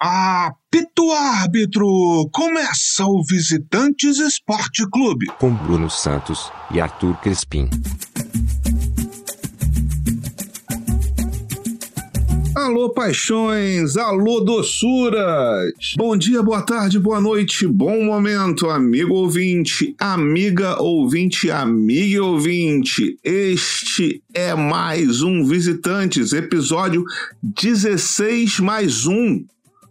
Apito árbitro! Começa o Visitantes Esporte Clube. Com Bruno Santos e Arthur Crespim. Alô, paixões! Alô, doçuras! Bom dia, boa tarde, boa noite, bom momento, amigo ouvinte, amiga ouvinte, amiga ouvinte. Este é mais um Visitantes, episódio 16 mais um.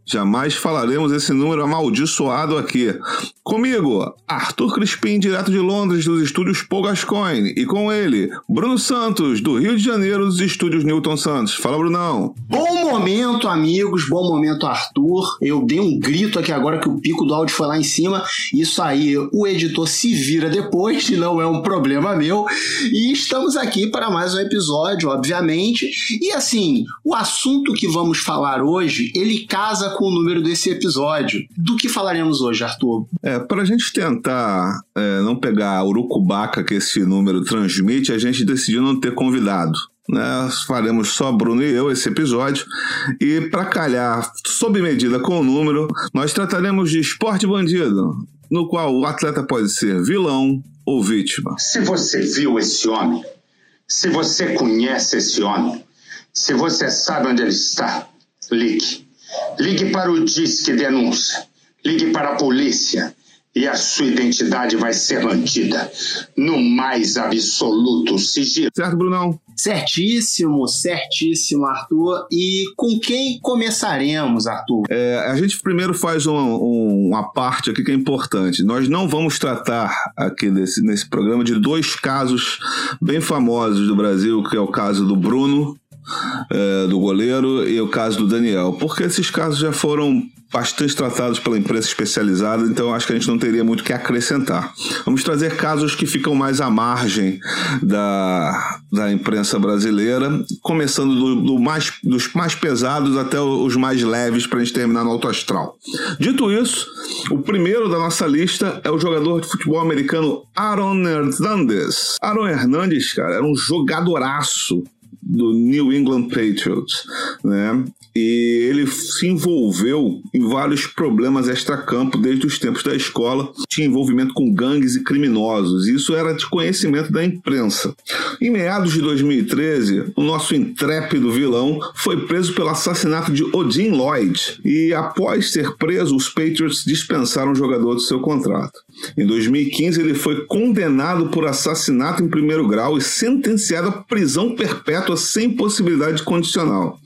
Jamais falaremos esse número amaldiçoado aqui. Comigo, Arthur Crispim, direto de Londres, dos estúdios Pogascoin. E com ele, Bruno Santos, do Rio de Janeiro, dos estúdios Newton Santos. Fala, Brunão. Bom momento, amigos. Bom momento, Arthur. Eu dei um grito aqui agora que o pico do áudio foi lá em cima. Isso aí, o editor se vira depois, não é um problema meu. E estamos aqui para mais um episódio, obviamente. E assim, o assunto que vamos falar hoje, ele casa com o número desse episódio. Do que falaremos hoje, Arthur? É, para a gente tentar é, não pegar a urucubaca que esse número transmite, a gente decidiu não ter convidado. Né? Faremos só Bruno e eu esse episódio. E para calhar sob medida com o número, nós trataremos de esporte bandido, no qual o atleta pode ser vilão ou vítima. Se você viu esse homem, se você conhece esse homem, se você sabe onde ele está, ligue. Ligue para o Disque Denúncia. Ligue para a polícia e a sua identidade vai ser mantida no mais absoluto sigilo. Certo, Brunão? Certíssimo, certíssimo, Arthur. E com quem começaremos, Arthur? É, a gente primeiro faz um, um, uma parte aqui que é importante. Nós não vamos tratar aqui nesse, nesse programa de dois casos bem famosos do Brasil, que é o caso do Bruno é, do goleiro e o caso do Daniel, porque esses casos já foram bastante tratados pela imprensa especializada, então acho que a gente não teria muito que acrescentar. Vamos trazer casos que ficam mais à margem da, da imprensa brasileira, começando do, do mais, dos mais pesados até os mais leves para a gente terminar no alto astral. Dito isso, o primeiro da nossa lista é o jogador de futebol americano Aaron Hernandez. Aaron Hernandez, cara, era um jogadoraço do New England Patriots, né? E ele se envolveu em vários problemas extracampo desde os tempos da escola. Tinha envolvimento com gangues e criminosos. Isso era de conhecimento da imprensa. Em meados de 2013, o nosso intrépido vilão foi preso pelo assassinato de Odin Lloyd. E após ser preso, os Patriots dispensaram o jogador do seu contrato. Em 2015, ele foi condenado por assassinato em primeiro grau e sentenciado a prisão perpétua sem possibilidade condicional.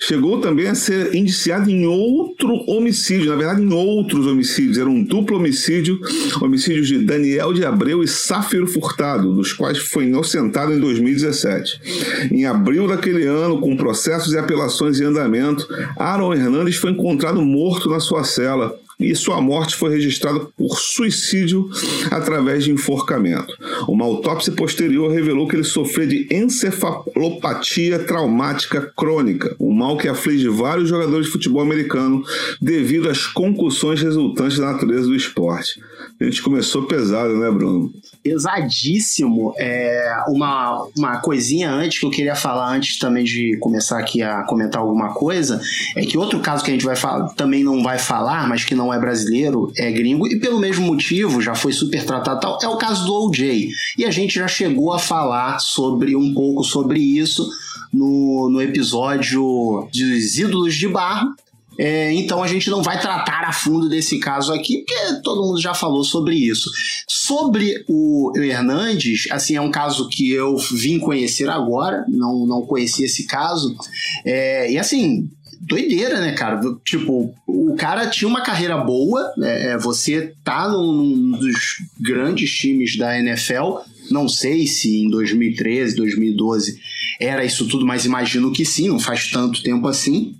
Chegou também a ser indiciado em outro homicídio, na verdade, em outros homicídios. Era um duplo homicídio, homicídios de Daniel de Abreu e Sáfiro Furtado, dos quais foi inocentado em 2017. Em abril daquele ano, com processos e apelações em andamento, Aaron Hernandes foi encontrado morto na sua cela e sua morte foi registrada por suicídio através de enforcamento. Uma autópsia posterior revelou que ele sofreu de encefalopatia traumática crônica, um mal que aflige vários jogadores de futebol americano devido às concussões resultantes da natureza do esporte. A gente começou pesado, né, Bruno? Pesadíssimo. É, uma, uma coisinha antes que eu queria falar, antes também de começar aqui a comentar alguma coisa, é que outro caso que a gente vai falar, também não vai falar, mas que não é brasileiro, é gringo, e pelo mesmo motivo já foi super tratado tal, é o caso do OJ. E a gente já chegou a falar sobre um pouco sobre isso no, no episódio dos ídolos de barro, é, então a gente não vai tratar a fundo desse caso aqui, porque todo mundo já falou sobre isso. Sobre o Hernandes, assim, é um caso que eu vim conhecer agora, não, não conhecia esse caso. É, e assim, doideira, né, cara? Tipo, o cara tinha uma carreira boa, é, você tá num dos grandes times da NFL. Não sei se em 2013, 2012 era isso tudo, mas imagino que sim, não faz tanto tempo assim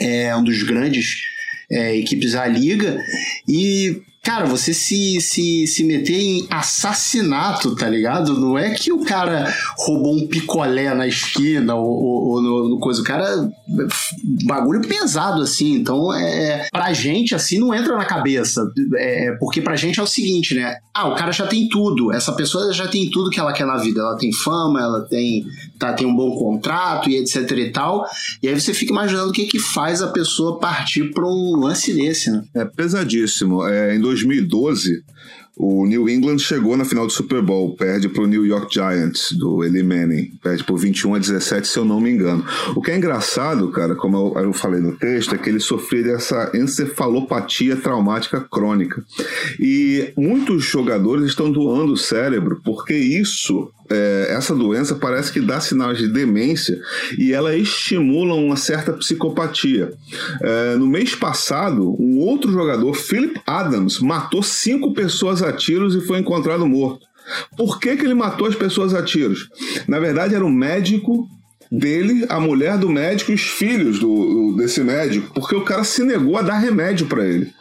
é um dos grandes é, equipes da liga. E, cara, você se, se, se meter em assassinato, tá ligado? Não é que o cara roubou um picolé na esquina ou, ou, ou no, no, coisa. O cara. Bagulho pesado, assim. Então, é, pra gente, assim, não entra na cabeça. É, porque pra gente é o seguinte, né? Ah, o cara já tem tudo. Essa pessoa já tem tudo que ela quer na vida. Ela tem fama, ela tem, tá, tem um bom contrato e etc e tal. E aí você fica imaginando o que que faz a pessoa partir pra um lance desse, né? É pesadíssimo. É, em 2012 o New England chegou na final do Super Bowl, perde para o New York Giants, do Eli Manning. Perde por 21 a 17, se eu não me engano. O que é engraçado, cara, como eu, falei no texto, é que ele sofria dessa encefalopatia traumática crônica. E muitos jogadores estão doando o cérebro, porque isso é, essa doença parece que dá sinais de demência e ela estimula uma certa psicopatia. É, no mês passado, um outro jogador, Philip Adams, matou cinco pessoas tiros e foi encontrado morto. Por que, que ele matou as pessoas a tiros? Na verdade, era o médico dele, a mulher do médico e os filhos do, desse médico, porque o cara se negou a dar remédio para ele.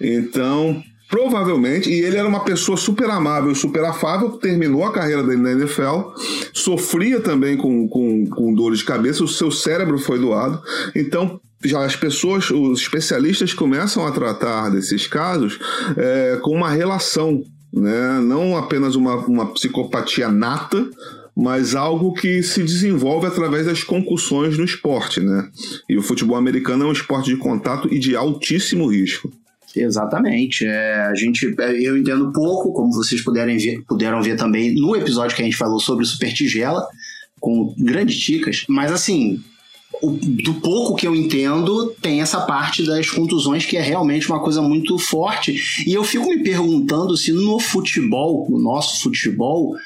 Então, Provavelmente, e ele era uma pessoa super amável, super afável, terminou a carreira dele na NFL, sofria também com, com, com dores de cabeça, o seu cérebro foi doado. Então, já as pessoas, os especialistas começam a tratar desses casos é, com uma relação, né? não apenas uma, uma psicopatia nata, mas algo que se desenvolve através das concussões no esporte, né? E o futebol americano é um esporte de contato e de altíssimo risco. Exatamente. É, a gente, é, eu entendo pouco, como vocês puderem ver, puderam ver também no episódio que a gente falou sobre o Super Tigela, com grandes dicas. Mas assim, o, do pouco que eu entendo, tem essa parte das contusões que é realmente uma coisa muito forte. E eu fico me perguntando se no futebol, no nosso futebol,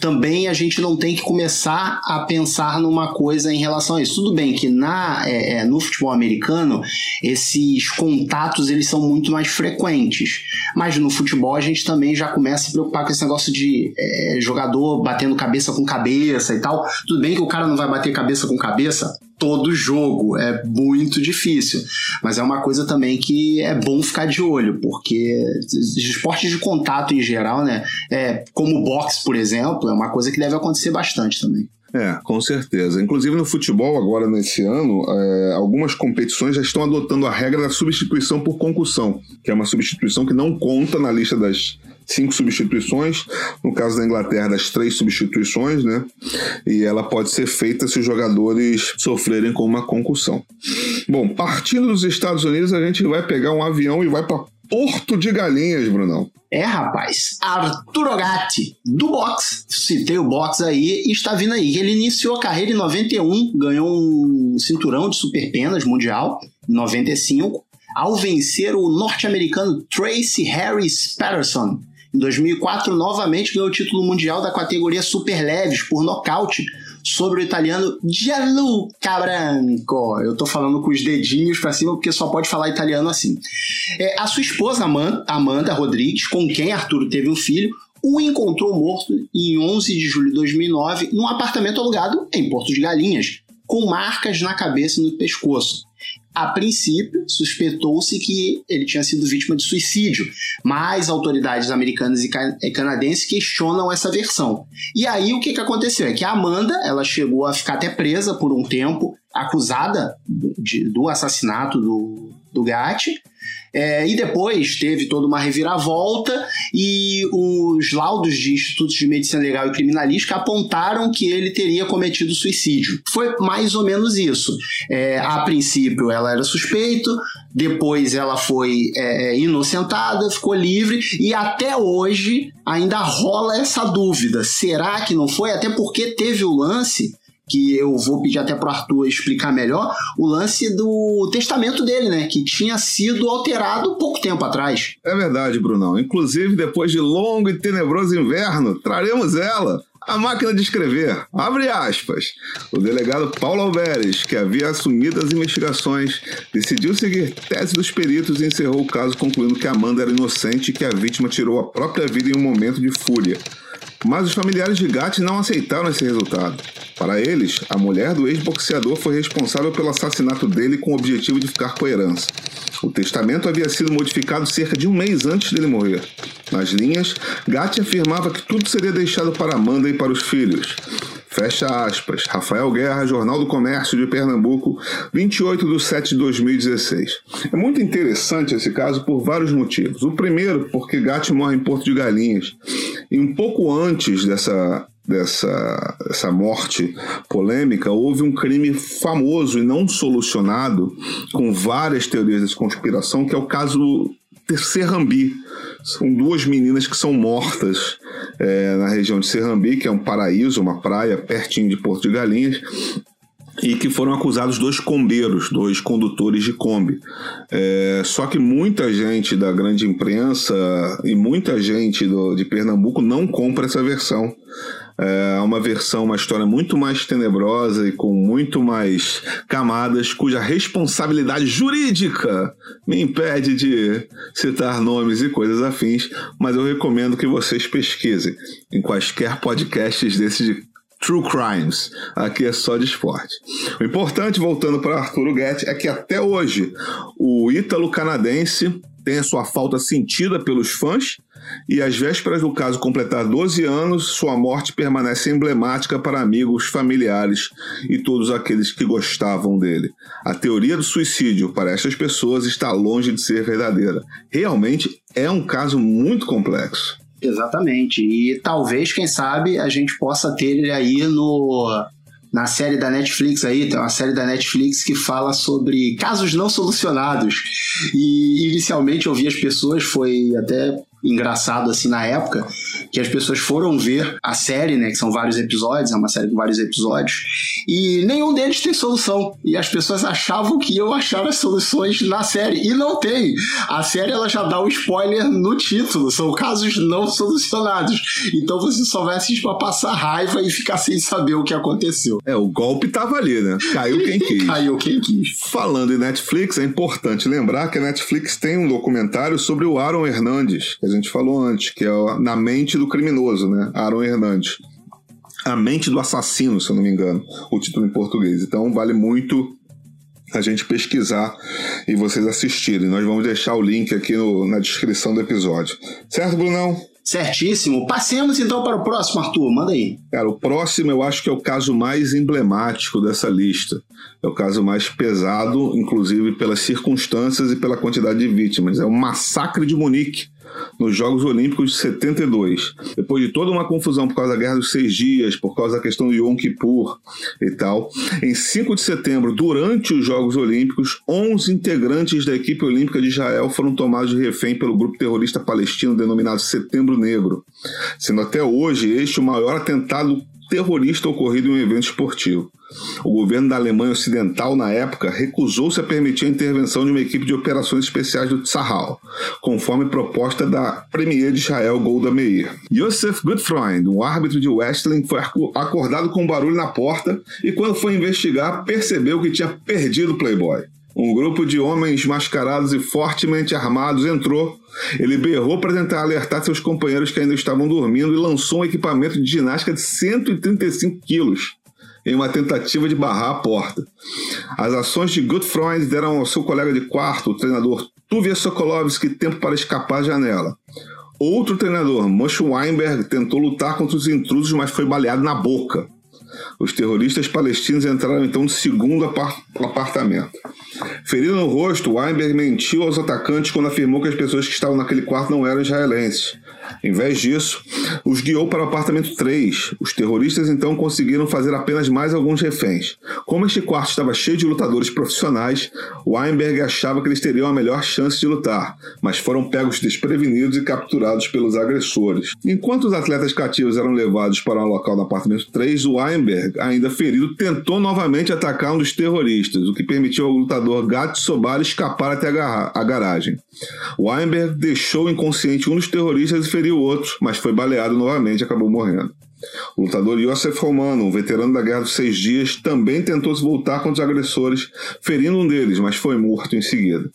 também a gente não tem que começar a pensar numa coisa em relação a isso. Tudo bem que na, é, é, no futebol americano, esses contatos eles são muito mais frequentes. Mas no futebol a gente também já começa a se preocupar com esse negócio de é, jogador batendo cabeça com cabeça e tal. Tudo bem que o cara não vai bater cabeça com cabeça todo jogo. É muito difícil. Mas é uma coisa também que é bom ficar de olho, porque esportes de contato em geral, né? É, como boxe, por exemplo, é uma coisa que deve acontecer bastante também. É, com certeza. Inclusive no futebol, agora nesse ano, é, algumas competições já estão adotando a regra da substituição por concussão, que é uma substituição que não conta na lista das cinco substituições. No caso da Inglaterra, das três substituições, né? E ela pode ser feita se os jogadores sofrerem com uma concussão. Bom, partindo dos Estados Unidos, a gente vai pegar um avião e vai para Porto de Galinhas, Brunão. É, rapaz. Arturo Gatti, do boxe. Citei o boxe aí e está vindo aí. Ele iniciou a carreira em 91, ganhou um cinturão de super penas mundial em 95, ao vencer o norte-americano Tracy Harris Patterson. Em 2004, novamente ganhou o título mundial da categoria super leves por nocaute sobre o italiano Gianluca Branco. Eu tô falando com os dedinhos pra cima porque só pode falar italiano assim. É, a sua esposa Amanda, Amanda Rodrigues, com quem Arturo teve um filho, o encontrou morto em 11 de julho de 2009 num apartamento alugado em Porto de Galinhas, com marcas na cabeça e no pescoço. A princípio, suspeitou-se que ele tinha sido vítima de suicídio, mas autoridades americanas e canadenses questionam essa versão. E aí o que, que aconteceu? É que a Amanda ela chegou a ficar até presa por um tempo, acusada de, do assassinato do, do Gatti, é, e depois teve toda uma reviravolta e os laudos de institutos de medicina legal e criminalística apontaram que ele teria cometido suicídio. Foi mais ou menos isso. É, a princípio ela era suspeito, depois ela foi é, é inocentada, ficou livre e até hoje ainda rola essa dúvida. Será que não foi? Até porque teve o lance que eu vou pedir até para o Arthur explicar melhor, o lance do testamento dele, né? Que tinha sido alterado pouco tempo atrás. É verdade, Brunão. Inclusive, depois de longo e tenebroso inverno, traremos ela. A máquina de escrever, abre aspas. O delegado Paulo Alveres, que havia assumido as investigações, decidiu seguir tese dos peritos e encerrou o caso concluindo que Amanda era inocente e que a vítima tirou a própria vida em um momento de fúria. Mas os familiares de Gatti não aceitaram esse resultado. Para eles, a mulher do ex-boxeador foi responsável pelo assassinato dele com o objetivo de ficar com a herança. O testamento havia sido modificado cerca de um mês antes dele morrer. Nas linhas, Gatti afirmava que tudo seria deixado para Amanda e para os filhos. Fecha aspas. Rafael Guerra, Jornal do Comércio de Pernambuco, 28 de 7 de 2016. É muito interessante esse caso por vários motivos. O primeiro, porque Gatti morre em Porto de Galinhas. E um pouco antes dessa dessa essa morte polêmica, houve um crime famoso e não solucionado, com várias teorias de conspiração, que é o caso Serrambi. São duas meninas que são mortas é, na região de Serrambi, que é um paraíso, uma praia pertinho de Porto de Galinhas, e que foram acusados dois combeiros, dois condutores de Kombi. É, só que muita gente da grande imprensa e muita gente do, de Pernambuco não compra essa versão. É uma versão, uma história muito mais tenebrosa e com muito mais camadas, cuja responsabilidade jurídica me impede de citar nomes e coisas afins, mas eu recomendo que vocês pesquisem em quaisquer podcasts desses de True Crimes. Aqui é só de esporte. O importante, voltando para Arturo Guetti, é que até hoje o ítalo canadense tem a sua falta sentida pelos fãs e às vésperas do caso completar 12 anos, sua morte permanece emblemática para amigos, familiares e todos aqueles que gostavam dele. A teoria do suicídio para estas pessoas está longe de ser verdadeira. Realmente é um caso muito complexo. Exatamente. E talvez, quem sabe, a gente possa ter ele aí no na série da Netflix aí, tem uma série da Netflix que fala sobre casos não solucionados. E inicialmente eu vi as pessoas, foi até engraçado assim na época, que as pessoas foram ver a série, né, que são vários episódios, é uma série com vários episódios, e nenhum deles tem solução. E as pessoas achavam que eu achava as soluções na série, e não tem. A série ela já dá um spoiler no título, são casos não solucionados. Então você só vai assistir para passar raiva e ficar sem saber o que aconteceu. É, o golpe tava ali, né? Caiu quem quis. Caiu quem quis. Falando em Netflix, é importante lembrar que a Netflix tem um documentário sobre o Aaron Hernandes, que a gente falou antes, que é Na Mente do Criminoso, né? Aaron Hernandes. A Mente do Assassino, se eu não me engano, o título em português. Então vale muito a gente pesquisar e vocês assistirem. Nós vamos deixar o link aqui no, na descrição do episódio. Certo, Brunão? Certíssimo. Passemos então para o próximo, Arthur. Manda aí. Cara, o próximo eu acho que é o caso mais emblemático dessa lista. É o caso mais pesado, inclusive pelas circunstâncias e pela quantidade de vítimas. É o massacre de Munique nos Jogos Olímpicos de 72. Depois de toda uma confusão por causa da Guerra dos Seis Dias, por causa da questão do Yom Kippur e tal, em 5 de setembro, durante os Jogos Olímpicos, 11 integrantes da equipe olímpica de Israel foram tomados de refém pelo grupo terrorista palestino denominado Setembro Negro, sendo até hoje este o maior atentado terrorista ocorrido em um evento esportivo. O governo da Alemanha Ocidental, na época, recusou-se a permitir a intervenção de uma equipe de operações especiais do Tzahal, conforme proposta da premier de Israel, Golda Meir. Yosef Gutfreund, um árbitro de wrestling, foi acordado com um barulho na porta e, quando foi investigar, percebeu que tinha perdido o Playboy. Um grupo de homens mascarados e fortemente armados entrou. Ele berrou para tentar alertar seus companheiros que ainda estavam dormindo e lançou um equipamento de ginástica de 135 quilos em uma tentativa de barrar a porta. As ações de Gutfreund deram ao seu colega de quarto, o treinador Tuvia Sokolovski, tempo para escapar da janela. Outro treinador, Moshe Weinberg, tentou lutar contra os intrusos, mas foi baleado na boca. Os terroristas palestinos entraram então no segundo apartamento. Ferido no rosto, Weinberg mentiu aos atacantes quando afirmou que as pessoas que estavam naquele quarto não eram israelenses. Em vez disso, os guiou para o apartamento 3. Os terroristas então conseguiram fazer apenas mais alguns reféns. Como este quarto estava cheio de lutadores profissionais, Weinberg achava que eles teriam a melhor chance de lutar, mas foram pegos desprevenidos e capturados pelos agressores. Enquanto os atletas cativos eram levados para um local do apartamento 3, Weinberg, ainda ferido, tentou novamente atacar um dos terroristas, o que permitiu ao lutador Gat Sobar escapar até a garagem. Weinberg deixou inconsciente um dos terroristas e feriu outro, mas foi baleado novamente e acabou morrendo. O lutador Yosef Romano, um veterano da Guerra dos Seis Dias, também tentou se voltar contra os agressores, ferindo um deles, mas foi morto em seguida.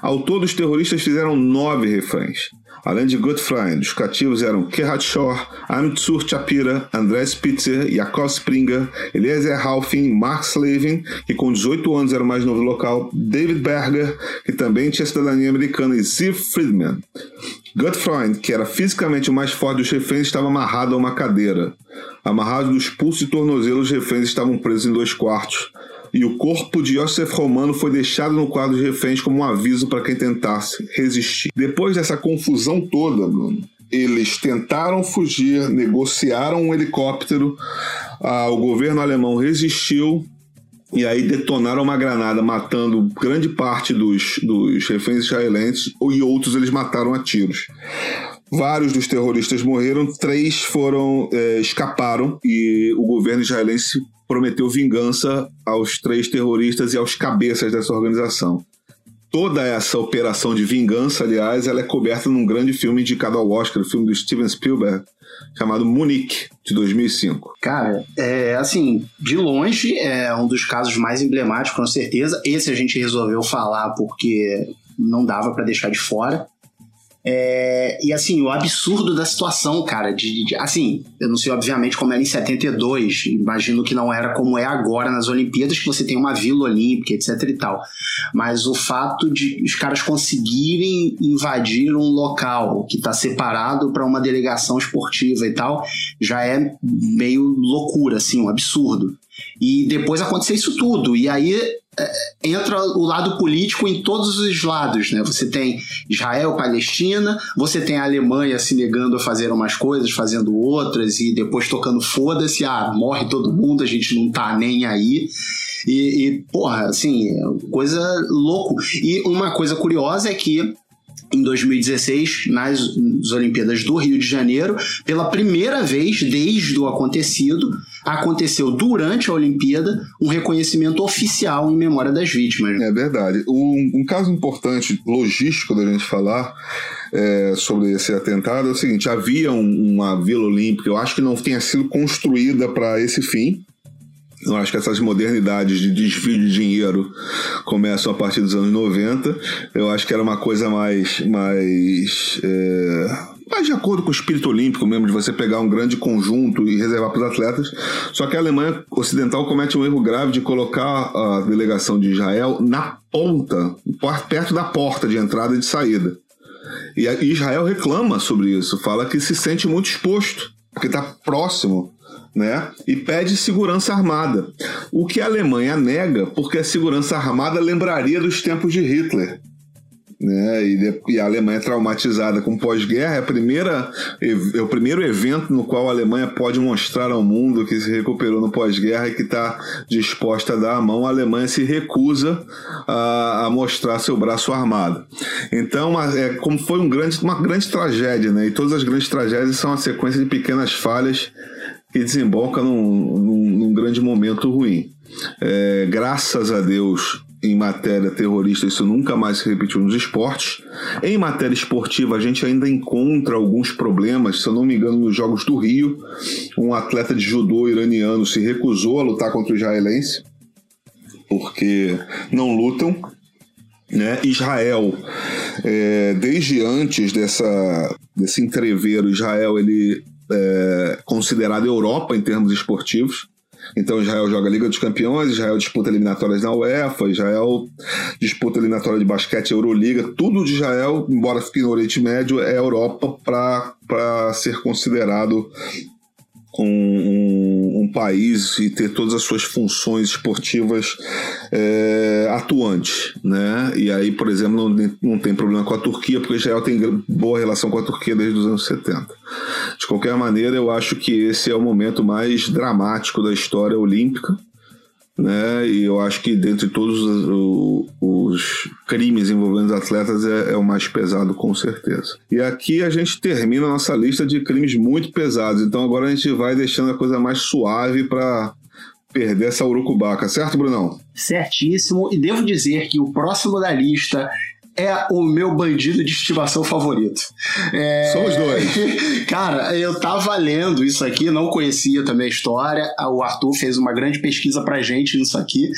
Ao todo, os terroristas fizeram nove reféns. Além de Gutfreund, os cativos eram Gerhard Schor, Amtsur Chapira, André Spitzer, Jakob Springer, Eliezer Halfin, Mark Slavin, que com 18 anos era o mais novo local, David Berger, que também tinha cidadania americana, e Ziv Friedman. Gutfreund, que era fisicamente o mais forte dos reféns, estava amarrado a uma cadeira. Amarrado dos pulsos e tornozelos, os reféns estavam presos em dois quartos. E o corpo de Joseph Romano foi deixado no quadro de reféns como um aviso para quem tentasse resistir. Depois dessa confusão toda, Bruno, eles tentaram fugir, negociaram um helicóptero, ah, o governo alemão resistiu e aí detonaram uma granada, matando grande parte dos, dos reféns israelenses e outros eles mataram a tiros. Vários dos terroristas morreram, três foram é, escaparam e o governo israelense prometeu vingança aos três terroristas e aos cabeças dessa organização. Toda essa operação de vingança, aliás, ela é coberta num grande filme indicado ao Oscar, o filme do Steven Spielberg, chamado Munique, de 2005. Cara, é assim, de longe é um dos casos mais emblemáticos, com certeza. Esse a gente resolveu falar porque não dava para deixar de fora. É, e assim, o absurdo da situação, cara, de, de, assim, eu não sei obviamente como era em 72, imagino que não era como é agora nas Olimpíadas, que você tem uma vila olímpica, etc e tal. Mas o fato de os caras conseguirem invadir um local que está separado para uma delegação esportiva e tal, já é meio loucura, assim, um absurdo. E depois acontecer isso tudo. E aí entra o lado político em todos os lados, né? Você tem Israel, Palestina, você tem a Alemanha se negando a fazer umas coisas, fazendo outras e depois tocando foda-se, ah, morre todo mundo, a gente não tá nem aí. E, e porra, assim, coisa louco. E uma coisa curiosa é que em 2016, nas Olimpíadas do Rio de Janeiro, pela primeira vez desde o acontecido, aconteceu durante a Olimpíada um reconhecimento oficial em memória das vítimas. É verdade. Um, um caso importante, logístico da gente falar é, sobre esse atentado é o seguinte: havia um, uma Vila Olímpica, eu acho que não tenha sido construída para esse fim, eu acho que essas modernidades de desvio de dinheiro começam a partir dos anos 90. Eu acho que era uma coisa mais. mais é mais de acordo com o espírito olímpico mesmo, de você pegar um grande conjunto e reservar para os atletas. Só que a Alemanha Ocidental comete um erro grave de colocar a delegação de Israel na ponta, perto da porta de entrada e de saída. E Israel reclama sobre isso, fala que se sente muito exposto, porque está próximo né? E pede segurança armada. O que a Alemanha nega, porque a segurança armada lembraria dos tempos de Hitler. Né? E, e a Alemanha traumatizada com pós-guerra é, a é o primeiro evento no qual a Alemanha pode mostrar ao mundo que se recuperou no pós-guerra e que está disposta a dar a mão. A Alemanha se recusa a, a mostrar seu braço armado. Então, é, como foi um grande, uma grande tragédia, né? e todas as grandes tragédias são uma sequência de pequenas falhas que desemboca num, num, num grande momento ruim. É, graças a Deus, em matéria terrorista, isso nunca mais se repetiu nos esportes. Em matéria esportiva, a gente ainda encontra alguns problemas. Se eu não me engano, nos Jogos do Rio, um atleta de judô iraniano se recusou a lutar contra o israelense, porque não lutam. Né? Israel, é, desde antes dessa, desse entreveiro, Israel ele é, considerado Europa em termos esportivos. Então Israel joga Liga dos Campeões, Israel disputa eliminatórias na UEFA, Israel disputa eliminatória de basquete, Euroliga, tudo de Israel, embora fique no Oriente Médio, é Europa para ser considerado um, país e ter todas as suas funções esportivas é, atuantes, né? E aí, por exemplo, não, não tem problema com a Turquia, porque Israel tem boa relação com a Turquia desde os anos 70. De qualquer maneira, eu acho que esse é o momento mais dramático da história olímpica né? E eu acho que dentre todos os, os crimes envolvendo os atletas é, é, o mais pesado, com certeza. E aqui a gente termina a nossa lista de crimes muito pesados. Então agora a gente vai deixando a coisa mais suave para perder essa urucubaca, certo, Brunão? Certíssimo. E devo dizer que o próximo da lista é o meu bandido de estimação favorito. É... Somos dois. Cara, eu tava lendo isso aqui, não conhecia também a história. O Arthur fez uma grande pesquisa pra gente nisso aqui.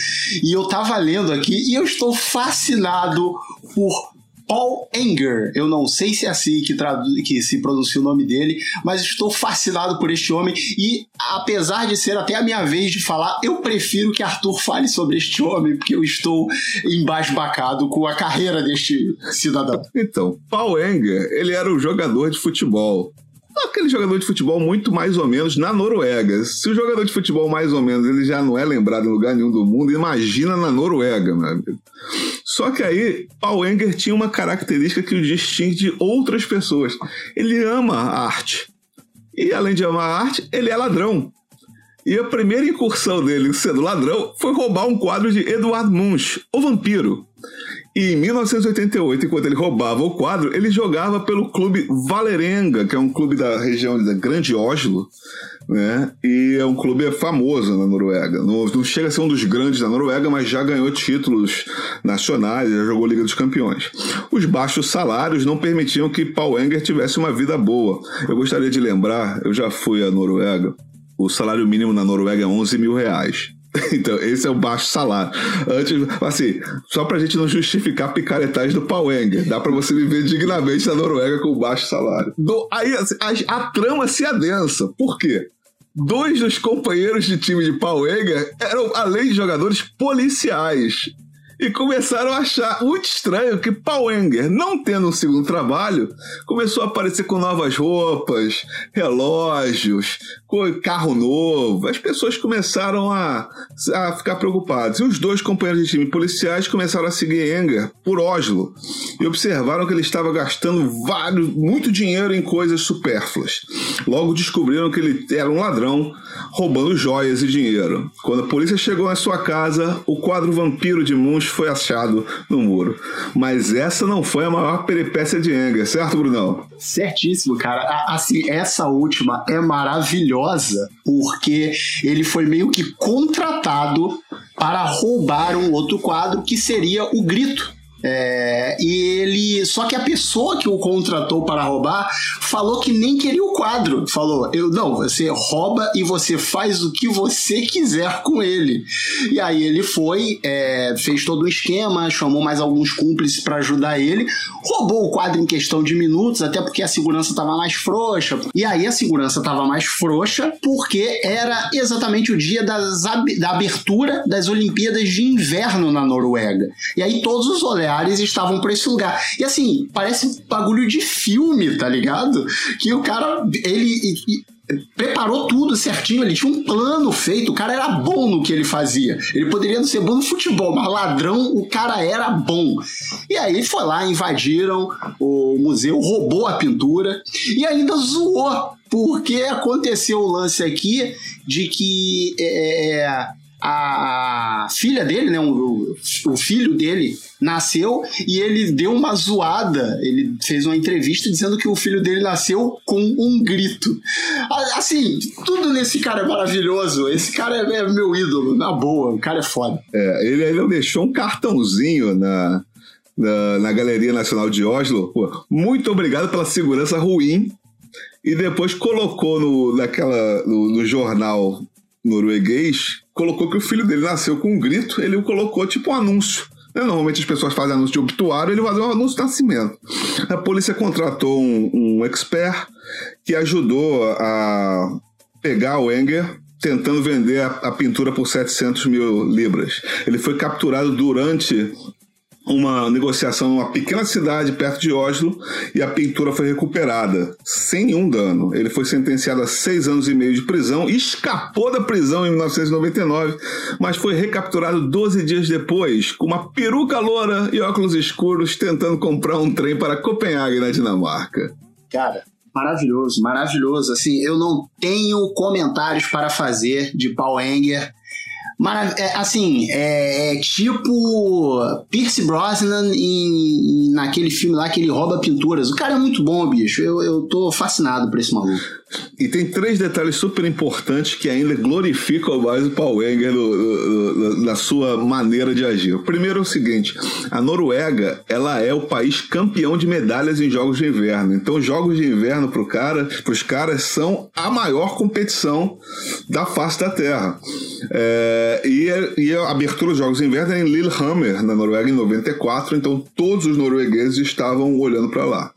E eu tava lendo aqui e eu estou fascinado por Paul Enger. Eu não sei se é assim que, que se pronuncia o nome dele, mas estou fascinado por este homem e, apesar de ser até a minha vez de falar, eu prefiro que Arthur fale sobre este homem, porque eu estou embasbacado com a carreira deste cidadão. Então, Paul Enger, ele era um jogador de futebol aquele jogador de futebol muito mais ou menos na Noruega. Se o jogador de futebol mais ou menos ele já não é lembrado em lugar nenhum do mundo, imagina na Noruega, meu amigo. Só que aí, Paul Enger tinha uma característica que o distingue de outras pessoas. Ele ama a arte. E além de amar a arte, ele é ladrão. E a primeira incursão dele sendo ladrão foi roubar um quadro de Eduard Munch, o vampiro. E em 1988, enquanto ele roubava o quadro, ele jogava pelo clube Valerenga, que é um clube da região da Grande Oslo, né? E é um clube famoso na Noruega. Não, não, chega a ser um dos grandes da Noruega, mas já ganhou títulos nacionais, já jogou Liga dos Campeões. Os baixos salários não permitiam que Paul Enger tivesse uma vida boa. Eu gostaria de lembrar, eu já fui à Noruega, o salário mínimo na Noruega é 11 mil reais. Então, esse é o baixo salário. Antes, assim, só pra gente não justificar picaretagem do Pauenger, dá pra você viver dignamente na Noruega com baixo salário. Do, aí assim, a, a, trama se adensa. Por quê? Dois dos companheiros de time de Pauenger eram, além de jogadores, policiais e começaram a achar muito estranho que Paul Enger, não tendo um segundo trabalho, começou a aparecer com novas roupas, relógios, carro novo. As pessoas começaram a, a ficar preocupadas. E os dois companheiros de time policiais começaram a seguir Enger por Oslo e observaram que ele estava gastando vários, muito dinheiro em coisas supérfluas. Logo descobriram que ele era um ladrão, roubando joias e dinheiro. Quando a polícia chegou na sua casa, o quadro Vampiro de Munch foi achado no muro. Mas essa não foi a maior peripécia de Enger, certo, Brunão? Certíssimo, cara. Assim, essa última é maravilhosa porque ele foi meio que contratado para roubar um outro quadro que seria o Grito é, e ele. Só que a pessoa que o contratou para roubar falou que nem queria o quadro. Falou: eu não, você rouba e você faz o que você quiser com ele. E aí ele foi, é, fez todo o esquema, chamou mais alguns cúmplices para ajudar ele, roubou o quadro em questão de minutos, até porque a segurança estava mais frouxa. E aí a segurança estava mais frouxa porque era exatamente o dia das, da abertura das Olimpíadas de Inverno na Noruega. E aí todos os olhares estavam para esse lugar. E assim, parece bagulho de filme, tá ligado? Que o cara, ele, preparou tudo certinho, ele tinha um plano feito, o cara era bom no que ele fazia. Ele poderia não ser bom no futebol, mas ladrão, o cara era bom. E aí foi lá, invadiram o museu, roubou a pintura e ainda zoou, porque aconteceu o lance aqui de que é, é a filha dele, né, o, o filho dele nasceu e ele deu uma zoada. Ele fez uma entrevista dizendo que o filho dele nasceu com um grito. Assim, tudo nesse cara é maravilhoso. Esse cara é, é meu ídolo, na boa. O cara é foda. É, ele ainda deixou um cartãozinho na, na, na Galeria Nacional de Oslo. Pô, muito obrigado pela segurança ruim. E depois colocou no, naquela, no, no jornal norueguês, colocou que o filho dele nasceu com um grito, ele o colocou tipo um anúncio. Né, normalmente as pessoas fazem anúncio de obituário, ele fazia um anúncio de nascimento. A polícia contratou um, um expert que ajudou a pegar o Enger tentando vender a, a, pintura por 700 mil libras. Ele foi capturado durante uma negociação numa pequena cidade perto de Oslo e a pintura foi recuperada sem nenhum dano. Ele foi sentenciado a seis anos e meio de prisão, escapou da prisão em 1999, mas foi recapturado 12 dias depois com uma peruca loura e óculos escuros tentando comprar um trem para Copenhague, na Dinamarca. Cara, maravilhoso, maravilhoso. Assim, eu não tenho comentários para fazer de Paul Enger Marav é, assim, é, é, tipo Pierce Brosnan em, naquele filme lá que ele rouba pinturas. O cara é muito bom, bicho. Eu, eu tô fascinado por esse maluco. E tem três detalhes super importantes que ainda glorificam mais o no, na sua maneira de agir. O primeiro é o seguinte: a Noruega ela é o país campeão de medalhas em jogos de inverno. Então, jogos de inverno para cara, os caras são a maior competição da face da Terra. É, e, e, a abertura dos jogos de inverno é em Lillehammer, na Noruega, em 94. Então, todos os noruegueses estavam olhando para lá.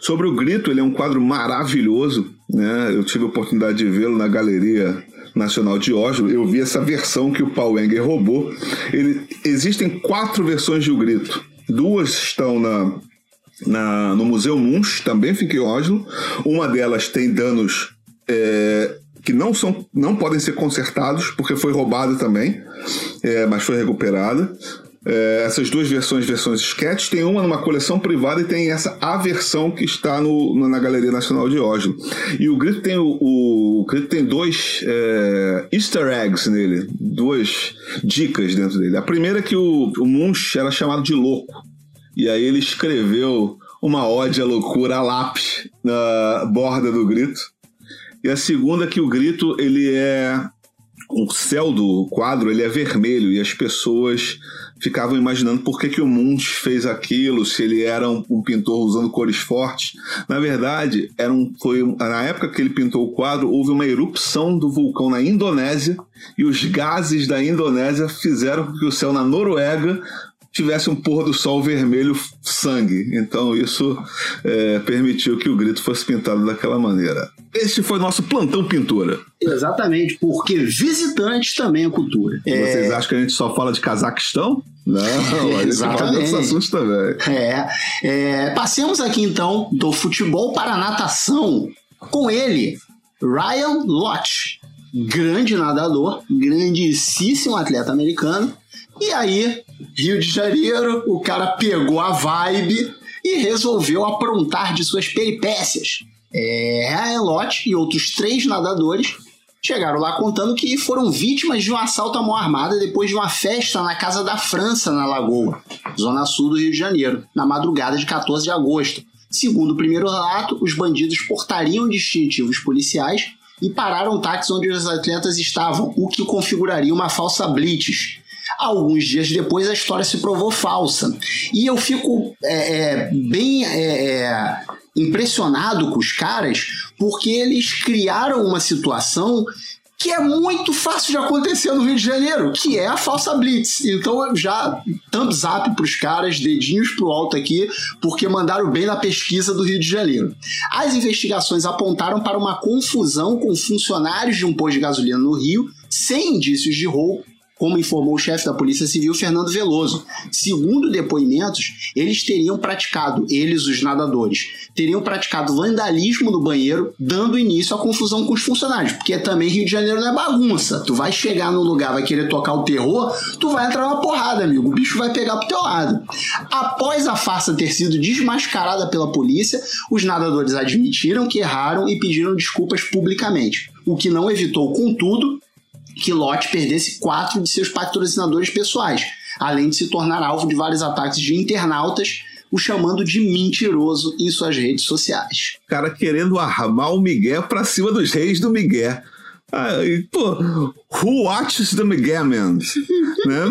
Sobre o grito, ele é um quadro maravilhoso né? Eu tive a oportunidade de vê-lo na Galeria Nacional de Oslo. Eu vi essa versão que o Paul Wenger roubou. Ele, existem quatro versões de O Grito. Duas estão na, na, no Museu Munch, também fica em Oslo. Uma delas tem danos é, que não, são, não podem ser consertados, porque foi roubada também, é, mas foi recuperada. É, essas duas versões, versões sketch, tem uma numa coleção privada e tem essa a versão que está no, na Galeria Nacional de Oslo. E o Grito tem o, o Grito tem dois é, easter eggs nele, duas dicas dentro dele. A primeira é que o, o Munch era chamado de louco. E aí ele escreveu uma ode à loucura a lápis na borda do Grito. E a segunda é que o Grito ele é o céu do quadro ele é vermelho e as pessoas ficavam imaginando por que, que o Munch fez aquilo, se ele era um, um, pintor usando cores fortes. Na verdade, era um, foi, na época que ele pintou o quadro, houve uma erupção do vulcão na Indonésia e os gases da Indonésia fizeram com que o céu na Noruega tivesse um pôr do sol vermelho sangue. Então isso é, permitiu que o grito fosse pintado daquela maneira. Este foi nosso plantão pintura. Exatamente, porque visitantes também é cultura. Vocês é... acham que a gente só fala de Cazaquistão? Não, a gente fala de assuntos também. É, é, passemos aqui então do futebol para a natação com ele, Ryan Lott, grande nadador, grandíssimo atleta americano, e aí, Rio de Janeiro, o cara pegou a vibe e resolveu aprontar de suas peripécias. É, a Elot e outros três nadadores chegaram lá contando que foram vítimas de um assalto à mão armada depois de uma festa na Casa da França, na Lagoa, zona sul do Rio de Janeiro, na madrugada de 14 de agosto. Segundo o primeiro relato, os bandidos portariam distintivos policiais e pararam o táxi onde os atletas estavam, o que configuraria uma falsa blitz, Alguns dias depois a história se provou falsa. E eu fico é, é, bem é, é, impressionado com os caras porque eles criaram uma situação que é muito fácil de acontecer no Rio de Janeiro, que é a falsa blitz. Então já thumbs up os caras, dedinhos pro alto aqui, porque mandaram bem na pesquisa do Rio de Janeiro. As investigações apontaram para uma confusão com funcionários de um posto de gasolina no Rio, sem indícios de roubo, como informou o chefe da Polícia Civil, Fernando Veloso. Segundo depoimentos, eles teriam praticado, eles, os nadadores, teriam praticado vandalismo no banheiro, dando início à confusão com os funcionários. Porque também Rio de Janeiro não é bagunça. Tu vai chegar num lugar, vai querer tocar o terror, tu vai entrar na porrada, amigo. O bicho vai pegar pro teu lado. Após a farsa ter sido desmascarada pela polícia, os nadadores admitiram que erraram e pediram desculpas publicamente. O que não evitou, contudo, que Lot perdesse quatro de seus patrocinadores pessoais, além de se tornar alvo de vários ataques de internautas, o chamando de mentiroso em suas redes sociais. Cara querendo armar o Miguel pra cima dos reis do Miguel. Ah, e, pô, who watches the Miguel, man? né?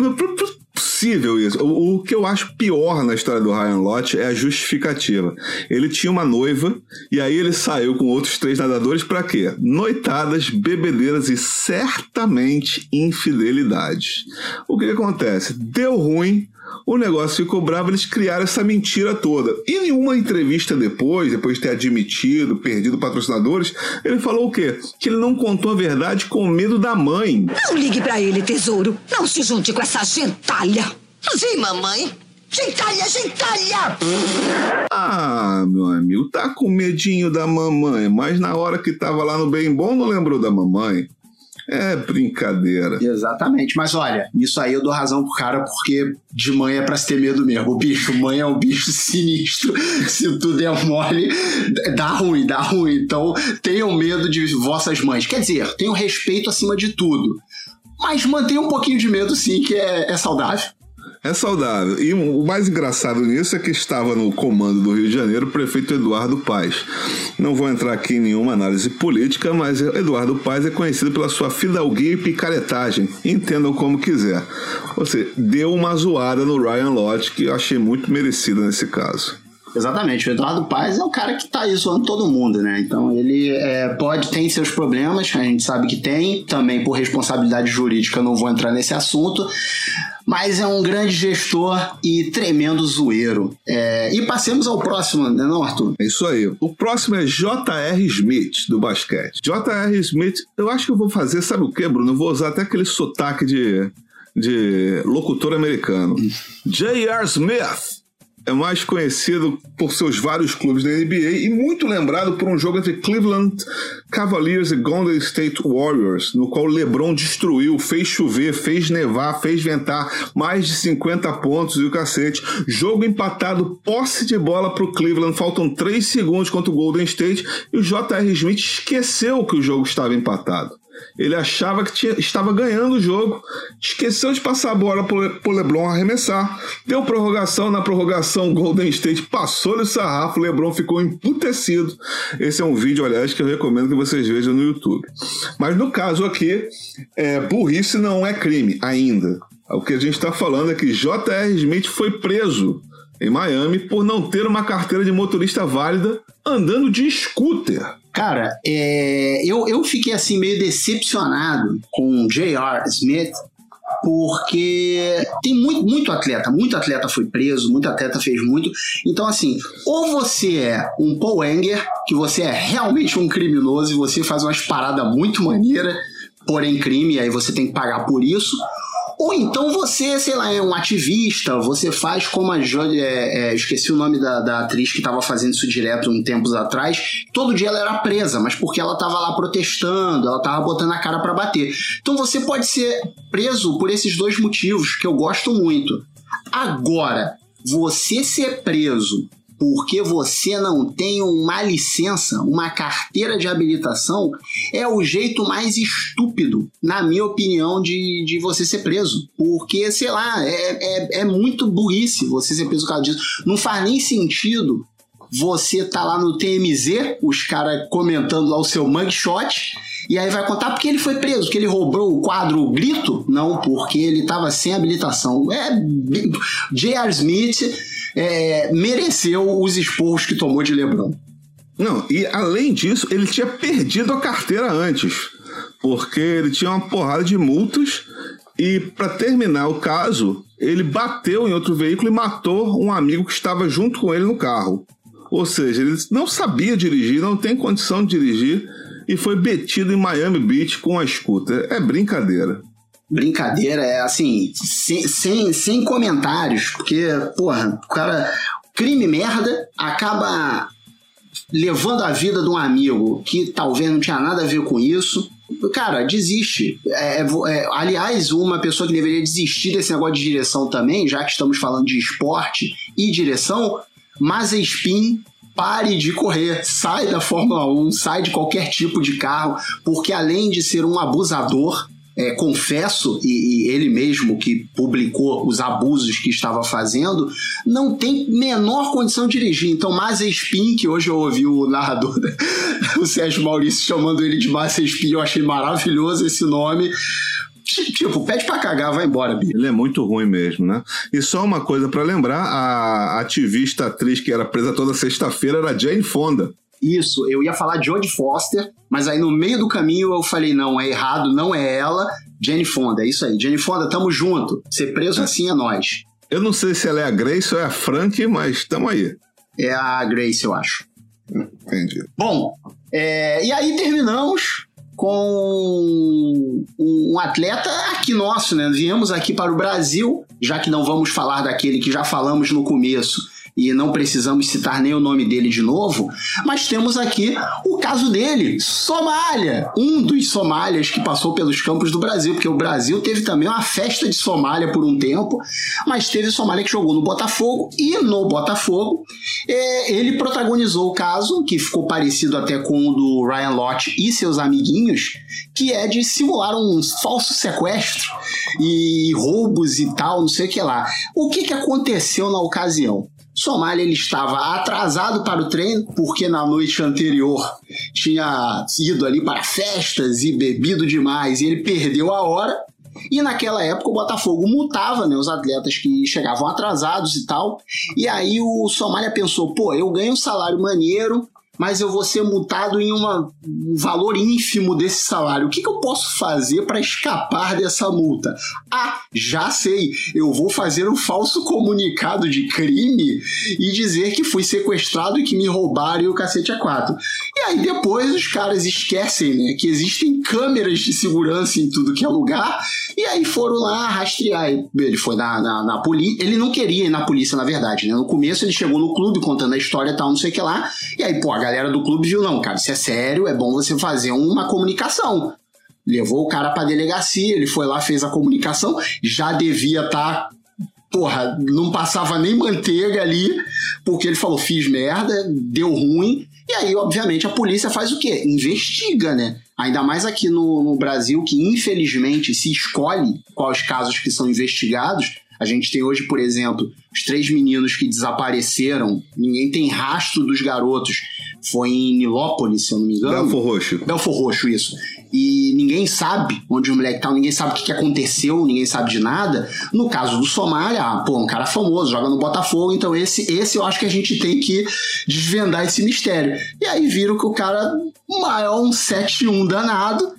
Possível isso. O, o, que eu acho pior na história do Ryan Lott é a justificativa. Ele tinha uma noiva e aí ele saiu com outros três nadadores para quê? Noitadas, bebedeiras e certamente infidelidades. O que, que acontece? Deu ruim, o negócio ficou bravo, eles criaram essa mentira toda. E em uma entrevista depois, depois de ter admitido, perdido patrocinadores, ele falou o quê? Que ele não contou a verdade com medo da mãe. Não ligue para ele, tesouro. Não se junte com essa gentalha. Sim, mamãe. Gentalha, gentalha! Ah, meu amigo, tá com medinho da mamãe, mas na hora que tava lá no bem bom não lembrou da mamãe. É brincadeira. Exatamente. Mas olha, isso aí eu dou razão pro cara, porque de mãe é pra se ter medo mesmo. O bicho, mãe é um bicho sinistro. Se tu der mole, dá ruim, dá ruim. Então tenham medo de vossas mães. Quer dizer, tenham respeito acima de tudo. Mas mantenha um pouquinho de medo, sim, que é, é saudável. É saudável. E o mais engraçado nisso é que estava no comando do Rio de Janeiro o prefeito Eduardo Paes. Não vou entrar aqui em nenhuma análise política, mas Eduardo Paes é conhecido pela sua fidalguia e picaretagem. Entendam como quiser. Ou seja, deu uma zoada no Ryan Lott que eu achei muito merecida nesse caso. Exatamente, o Eduardo Paes é o cara que tá aí zoando todo mundo, né? Então ele é, pode, tem seus problemas, a gente sabe que tem, também por responsabilidade jurídica, não vou entrar nesse assunto, mas é um grande gestor e tremendo zoeiro. É, e passemos ao próximo, né, não, Arthur? É isso aí. O próximo é J.R. Smith, do basquete. J.R. Smith, eu acho que eu vou fazer, sabe o que, Bruno? Eu vou usar até aquele sotaque de, de locutor americano. J.R. Smith é mais conhecido por seus vários clubes da NBA e muito lembrado por um jogo entre Cleveland Cavaliers e Golden State Warriors, no qual LeBron destruiu, fez chover, fez nevar, fez ventar mais de 50 pontos e o cacete. Jogo empatado, posse de bola para o Cleveland, faltam 3 segundos contra o Golden State e o J.R. Smith esqueceu que o jogo estava empatado. Ele achava que tinha, estava ganhando o jogo, esqueceu de passar a bola para o LeBron arremessar. Deu prorrogação, na prorrogação Golden State passou-lhe o sarrafo, o LeBron ficou emputecido. Esse é um vídeo, aliás, que eu recomendo que vocês vejam no YouTube. Mas no caso aqui, é, burrice não é crime ainda. O que a gente está falando é que J.R. Smith foi preso em Miami por não ter uma carteira de motorista válida andando de scooter. Cara, é, eu, eu fiquei assim meio decepcionado com J.R. Smith, porque tem muito, muito atleta, muito atleta foi preso, muito atleta fez muito. Então, assim, ou você é um Paul Enger, que você é realmente um criminoso e você faz umas paradas muito maneiras, porém crime, e aí você tem que pagar por isso, ou então você, sei lá, é um ativista, você faz como a Jodie, é, é, esqueci o nome da, da atriz que estava fazendo isso direto um tempos atrás. Todo dia ela era presa, mas porque ela estava lá protestando, ela estava botando a cara para bater. Então você pode ser preso por esses dois motivos que eu gosto muito. Agora, você ser preso porque você não tem uma licença, uma carteira de habilitação, é o jeito mais estúpido, na minha opinião, de, de você ser preso. Porque, sei lá, é, é, é muito burrice você ser preso por causa disso. Não faz nem sentido você tá lá no TMZ, os caras comentando lá o seu mugshot, e aí vai contar porque ele foi preso, que ele roubou o quadro Grito? Não, porque ele tava sem habilitação. É J.R. Smith é, mereceu os esporros que tomou de LeBron. Não, e além disso, ele tinha perdido a carteira antes, porque ele tinha uma porrada de multas e para terminar o caso, ele bateu em outro veículo e matou um amigo que estava junto com ele no carro. Ou seja, ele não sabia dirigir, não tem condição de dirigir e foi detido em Miami Beach com a escuta. É brincadeira brincadeira, é assim, sem, sem, sem comentários, porque, porra, o cara. Crime merda acaba levando a vida de um amigo que talvez não tinha nada a ver com isso. Cara, desiste. É, é, é, aliás, uma pessoa que deveria desistir desse negócio de direção também, já que estamos falando de esporte e direção, mas Spin pare de correr, sai da Fórmula 1, sai de qualquer tipo de carro, porque além de ser um abusador, é, confesso, e, e, ele mesmo que publicou os abusos que estava fazendo, não tem menor condição de dirigir. Então, Massa Spin, que hoje eu ouvi o narrador, o Sérgio Maurício, chamando ele de Massa Spin, eu achei maravilhoso esse nome. Tipo, pede pra cagar, vai embora, Bia. Ele é muito ruim mesmo, né? E só uma coisa para lembrar: a ativista atriz que era presa toda sexta-feira era Jane Fonda. Isso, eu ia falar de Jodie Foster, mas aí no meio do caminho eu falei, não, é errado, não é ela, Jenny Fonda, é isso aí. Jenny Fonda, tamo junto. Ser preso é. assim é nós. Eu não sei se ela é a Grace ou é a Frank, mas tamo aí. É a Grace, eu acho. Entendi. Bom, é, e aí terminamos com um atleta aqui nosso, né? Viemos aqui para o Brasil, já que não vamos falar daquele que já falamos no começo, e não precisamos citar nem o nome dele de novo, mas temos aqui o caso dele, Somália, um dos somálias que passou pelos campos do Brasil, porque o Brasil teve também uma festa de Somália por um tempo, mas teve Somália que jogou no Botafogo e no Botafogo é, ele protagonizou o caso, que ficou parecido até com o do Ryan Lott e seus amiguinhos, que é de simular um falso sequestro e roubos e tal, não sei o que lá. O que, que aconteceu na ocasião? Somália ele estava atrasado para o treino porque na noite anterior tinha ido ali para festas e bebido demais e ele perdeu a hora. E naquela época o Botafogo multava né, os atletas que chegavam atrasados e tal. E aí o Somália pensou: pô, eu ganho um salário maneiro, mas eu vou ser multado em uma, um valor ínfimo desse salário. O que, que eu posso fazer para escapar dessa multa? Ah, já sei! Eu vou fazer um falso comunicado de crime e dizer que fui sequestrado e que me roubaram e o cacete a quatro. E aí depois os caras esquecem né, que existem câmeras de segurança em tudo que é lugar e aí foram lá rastrear. Ele foi na, na, na polícia. Ele não queria ir na polícia, na verdade. Né? No começo ele chegou no clube contando a história e tal, não sei o que lá. E aí, pô, galera do clube viu, não, cara, isso é sério, é bom você fazer uma comunicação. Levou o cara pra delegacia, ele foi lá, fez a comunicação, já devia estar. Tá, porra, não passava nem manteiga ali, porque ele falou: fiz merda, deu ruim. E aí, obviamente, a polícia faz o quê? Investiga, né? Ainda mais aqui no, no Brasil, que infelizmente se escolhe quais casos que são investigados. A gente tem hoje, por exemplo, os três meninos que desapareceram, ninguém tem rastro dos garotos. Foi em Nilópolis, se eu não me engano. Belfor Roxo. Belfor Roxo, isso. E ninguém sabe onde o moleque tá, ninguém sabe o que, que aconteceu, ninguém sabe de nada. No caso do Somália, ah, pô, um cara famoso, joga no Botafogo, então esse, esse eu acho que a gente tem que desvendar esse mistério. E aí viram que o cara, maior um 7-1 danado,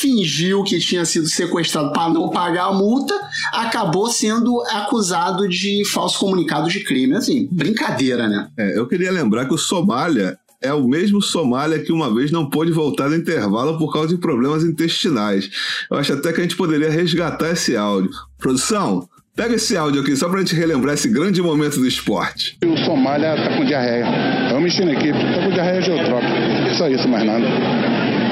fingiu que tinha sido sequestrado para não pagar a multa, acabou sendo acusado de falso comunicado de crime. Assim, brincadeira, né? É, eu queria lembrar que o Somália é o mesmo Somália que uma vez não pôde voltar no intervalo por causa de problemas intestinais. Eu acho até que a gente poderia resgatar esse áudio. Produção, Pega esse áudio aqui só pra gente relembrar esse grande momento do esporte. O Somália tá com diarreia. É um mexendo aqui, tá com diarreia de troco. Só isso, mais nada.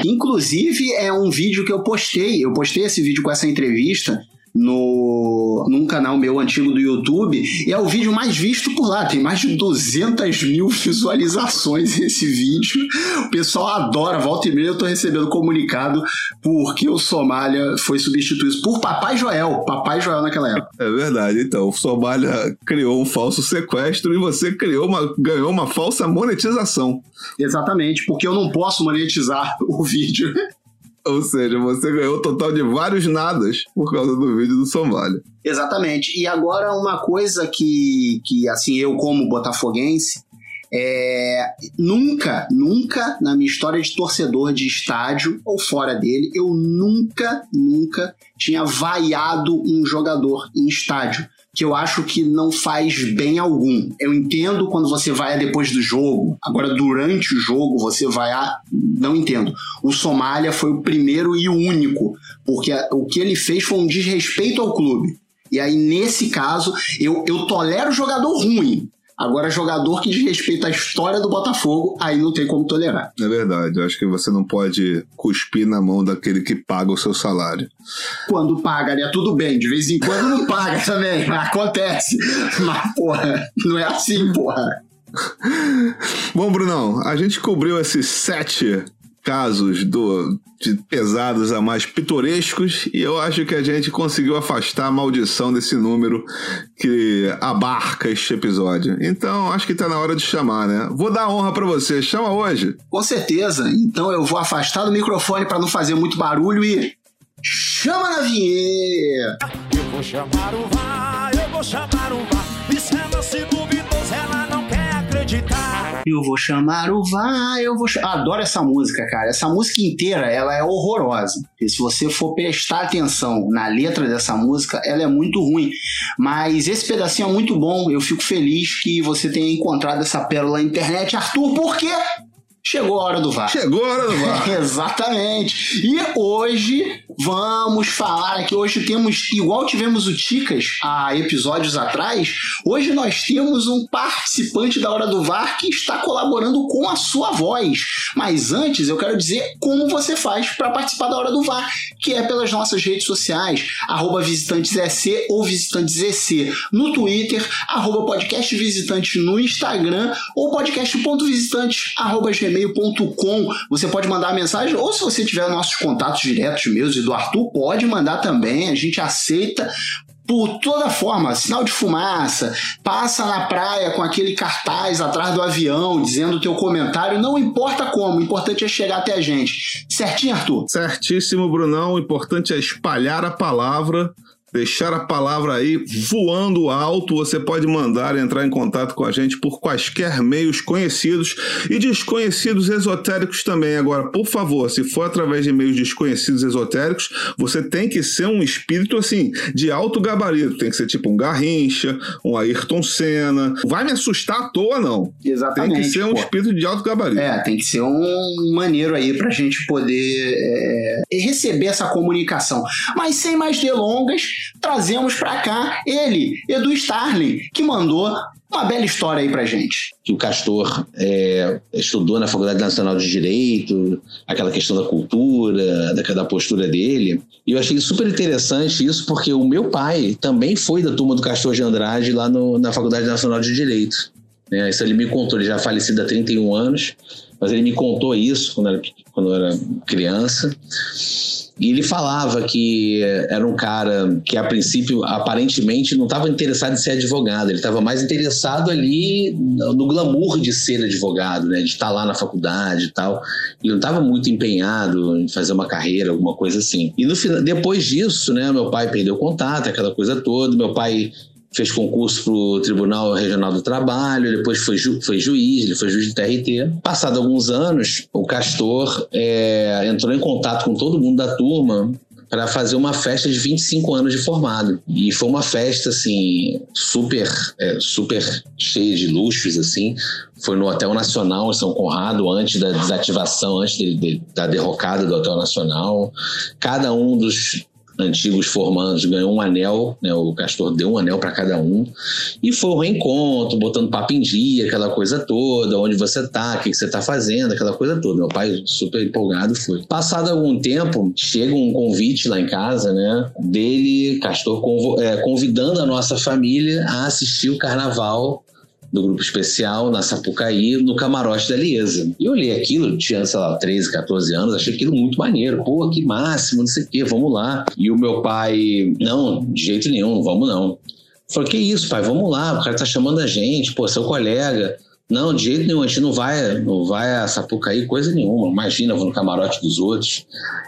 Inclusive, é um vídeo que eu postei. Eu postei esse vídeo com essa entrevista no, num canal meu antigo do YouTube e é o vídeo mais visto por lá. Tem mais de 200 mil visualizações esse vídeo. O pessoal adora. Volta e meia eu tô recebendo comunicado porque o Somália foi substituído por Papai Joel. Papai Joel naquela época. É verdade. Então, o Somália criou um falso sequestro e você criou uma, ganhou uma falsa monetização. Exatamente, porque eu não posso monetizar o vídeo. Ou seja, você ganhou o total de vários nadas por causa do vídeo do Somália. Exatamente. E agora uma coisa que, que assim, eu como botafoguense, é, nunca, nunca na minha história de torcedor de estádio ou fora dele, eu nunca, nunca tinha vaiado um jogador em estádio que eu acho que não faz bem algum. Eu entendo quando você vai depois do jogo, agora durante o jogo você vai a. Não entendo. O Somália foi o primeiro e o único, porque o que ele fez foi um desrespeito ao clube. E aí, nesse caso, eu, eu tolero jogador ruim. Agora, jogador que desrespeita a história do Botafogo, aí não tem como tolerar. É verdade. Eu acho que você não pode cuspir na mão daquele que paga o seu salário. Quando paga, né? Tudo bem. De vez em quando não paga também. Acontece. Mas, porra, não é assim, porra. Bom, Brunão, a gente cobriu esses sete casos do, de pesados a mais pitorescos e eu acho que a gente conseguiu afastar a maldição desse número que abarca este episódio. Então acho que está na hora de chamar, né? Vou dar honra para você. Chama hoje. Com certeza. Então eu vou afastar do microfone para não fazer muito barulho e chama na vinheta. Eu vou chamar o VAR, eu vou chamar o VAR. Isso é lance Eu vou chamar o vai, eu vou. Adoro essa música, cara. Essa música inteira, ela é horrorosa. E se você for prestar atenção na letra dessa música, ela é muito ruim. Mas esse pedacinho é muito bom. Eu fico feliz que você tenha encontrado essa pérola na internet. Arthur, por quê? Chegou a hora do VAR. Chegou a hora do VAR. Exatamente. E hoje vamos falar aqui. Hoje temos, igual tivemos o Ticas há episódios atrás, hoje nós temos um participante da Hora do VAR que está colaborando com a sua voz. Mas antes eu quero dizer como você faz para participar da Hora do VAR, que é pelas nossas redes sociais, arroba visitantesec ou visitantesec no Twitter, arroba podcast visitante no Instagram ou podcast.visitante arroba gmail.com. Você pode mandar mensagem ou se você tiver nossos contatos diretos meus e do Arthur, pode mandar também, a gente aceita por toda forma, sinal de fumaça, passa na praia com aquele cartaz atrás do avião dizendo o teu comentário, não importa como, o importante é chegar até a gente. Certinho, Arthur? Certíssimo, Brunão. O importante é espalhar a palavra deixar a palavra aí voando alto. Você pode mandar entrar em contato com a gente por quaisquer meios conhecidos e desconhecidos esotéricos também. Agora, por favor, se for através de meios desconhecidos esotéricos, você tem que ser um espírito assim de alto gabarito. Tem que ser tipo um Garrincha, um Ayrton Senna. Vai me assustar à toa, não. Exatamente. Tem que ser um pô. espírito de alto gabarito. É, tem que ser um maneiro aí pra gente poder é, receber essa comunicação. Mas sem mais delongas, trazemos pra cá ele, Edu Starling, que mandou uma bela história aí pra gente. que o Castor é, estudou na Faculdade Nacional de Direito, aquela questão da cultura, da, da postura dele. E eu achei super interessante isso, porque o meu pai também foi da turma do Castor de Andrade lá no- na Faculdade Nacional de Direito. né? Isso ele me contou, ele já é falecido há 31 anos, mas ele me contou isso quando era, quando eu era criança. E ele falava que era um cara que, a princípio, aparentemente não estava interessado em ser advogado, ele estava mais interessado ali no glamour de ser advogado, né? de estar lá na faculdade e tal. Ele não estava muito empenhado em fazer uma carreira, alguma coisa assim. E no depois disso, né, meu pai perdeu contato, aquela coisa toda. Meu pai fez concurso para o Tribunal Regional do Trabalho, depois foi, ju- foi juiz, ele foi juiz de TRT. Passado alguns anos, o Castor é, entrou em contato com todo mundo da turma para fazer uma festa de 25 anos de formado. E foi uma festa, assim, super, é, super cheia de luxos, assim. Foi no Hotel Nacional em São Conrado, antes da desativação, antes de- de- da derrocada do Hotel Nacional. Cada um dos antigos formandos ganhou um anel, né? O Castor deu um anel para cada um. E foi um reencontro, botando papo em dia, aquela coisa toda, onde você tá, o que, que você tá fazendo, aquela coisa toda. Meu pai, super empolgado, foi. Passado algum tempo, chega um convite lá em casa, né? Dele, Castor, é, convidando a nossa família a assistir o carnaval do grupo especial na Sapucaí, no camarote da Liesa. E eu olhei aquilo, tinha, sei lá, 13, 14 anos, achei aquilo muito maneiro. Pô, que máximo, não sei o quê, vamos lá. E o meu pai, não, de jeito nenhum, vamos não. Falei, que isso, pai, vamos lá, o cara tá chamando a gente, pô, seu colega. Não, de jeito nenhum, a gente não vai, não vai a Sapucaí, coisa nenhuma. Imagina, vou no camarote dos outros.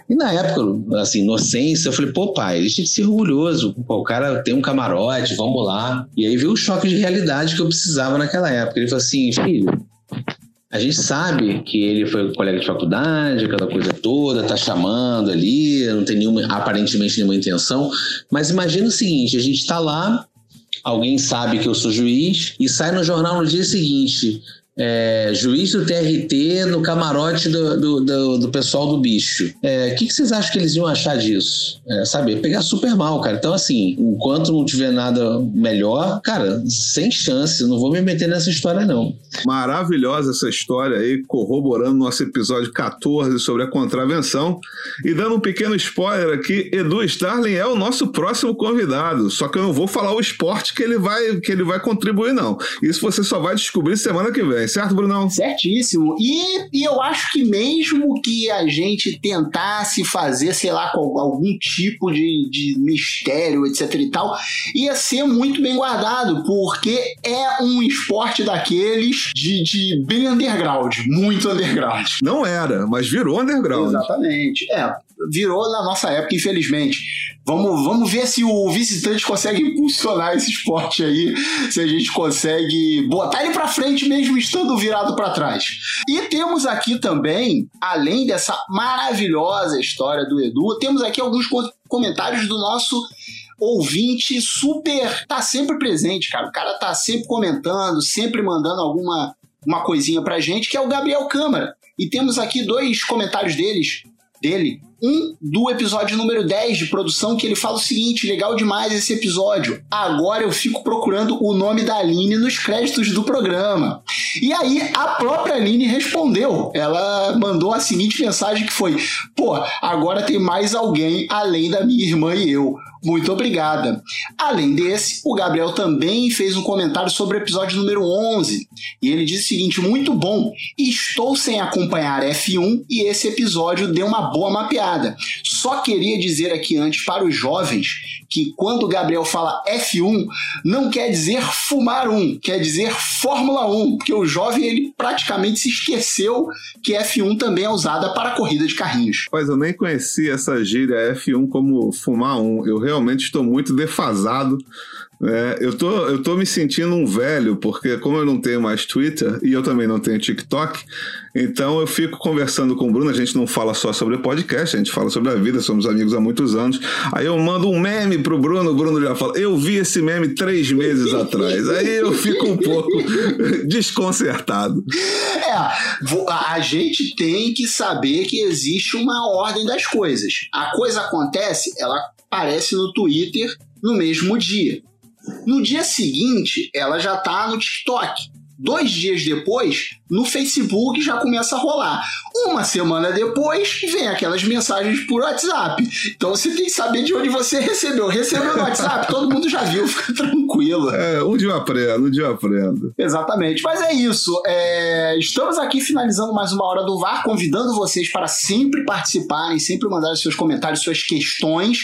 E na época, assim, inocência, eu falei, pô, pai, deixa de ser orgulhoso. Pô, o cara tem um camarote, vamos lá. E aí veio o choque de realidade que eu precisava naquela época. Ele falou assim, filho, a gente sabe que ele foi colega de faculdade, aquela coisa toda, tá chamando ali, não tem nenhuma, aparentemente nenhuma intenção. Mas imagina o seguinte: a gente tá lá, alguém sabe que eu sou juiz, e sai no jornal no dia seguinte. É, juiz do TRT no camarote do, do, do- do pessoal do bicho. É, O que, que vocês acham que eles iam achar disso? É, sabe, pegar super mal, cara. Então, assim, enquanto não tiver nada melhor, cara, sem chance, não vou me meter nessa história, não. Maravilhosa essa história aí, corroborando nosso episódio 14 sobre a contravenção. E dando um pequeno spoiler aqui, Edu Starling é o nosso próximo convidado. Só que eu não vou falar o esporte que ele vai, que ele vai contribuir, não. Isso você só vai descobrir semana que vem, certo, Brunão? Certíssimo. E, e eu acho que mesmo que a gente tentasse fazer, sei lá, com algum tipo de, de mistério, etc e tal, ia ser muito bem guardado, porque é um esporte daqueles de, de bem underground, muito underground. Não era, mas virou underground. Exatamente. É, virou na nossa época, infelizmente. Vamos, vamos ver se o visitante consegue impulsionar esse esporte aí, se a gente consegue botar ele pra frente mesmo estando virado pra trás. E temos aqui também, além dessa maravilhosa história do Edu, temos aqui alguns co- comentários do nosso ouvinte super tá sempre presente, cara. O cara tá sempre comentando, sempre mandando alguma uma coisinha pra gente, que é o Gabriel Câmara. E temos aqui dois comentários deles dele um do episódio número 10 de produção, que ele fala o seguinte: legal demais esse episódio. Agora eu fico procurando o nome da Aline nos créditos do programa. E aí a própria Aline respondeu. Ela mandou a seguinte mensagem que foi: pô, agora tem mais alguém além da minha irmã e eu. Muito obrigada. Além desse, o Gabriel também fez um comentário sobre o episódio número 11. E ele diz o seguinte: muito bom. Estou sem acompanhar F1 e esse episódio deu uma boa mapeada. Só queria dizer aqui antes para os jovens que quando o Gabriel fala F1, não quer dizer fumar um, quer dizer Fórmula 1, porque o jovem ele praticamente se esqueceu que F1 também é usada para corrida de carrinhos. Mas eu nem conhecia essa gíria F1 como fumar um. Eu realmente estou muito defasado é, eu, tô, eu tô me sentindo um velho, porque como eu não tenho mais Twitter e eu também não tenho TikTok, então eu fico conversando com o Bruno, a gente não fala só sobre podcast, a gente fala sobre a vida, somos amigos há muitos anos. Aí eu mando um meme pro Bruno, o Bruno já fala, eu vi esse meme três meses atrás. Aí eu fico um pouco desconcertado. É, a gente tem que saber que existe uma ordem das coisas. A coisa acontece, ela aparece no Twitter no mesmo dia. No dia seguinte, ela já tá no TikTok. Dois dias depois, no Facebook já começa a rolar. Uma semana depois, vem aquelas mensagens por WhatsApp. Então você tem que saber de onde você recebeu. Recebeu no WhatsApp, todo mundo já viu, fica tranquilo. É, um dia eu aprendo, um dia eu aprendo. Exatamente. Mas é isso. É... Estamos aqui finalizando mais uma hora do VAR, convidando vocês para sempre participarem, sempre mandarem seus comentários, suas questões.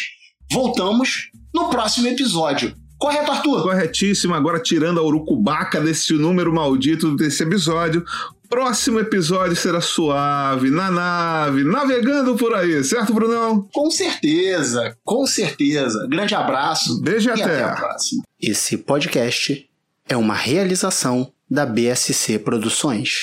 Voltamos no próximo episódio. Correto, Arthur? Corretíssimo. Agora tirando a urucubaca desse número maldito desse episódio. Próximo episódio será suave, na nave, navegando por aí, certo, Brunão? Com certeza, com certeza. Grande abraço. Beijo e até. até a próxima. Esse podcast é uma realização da BSC Produções.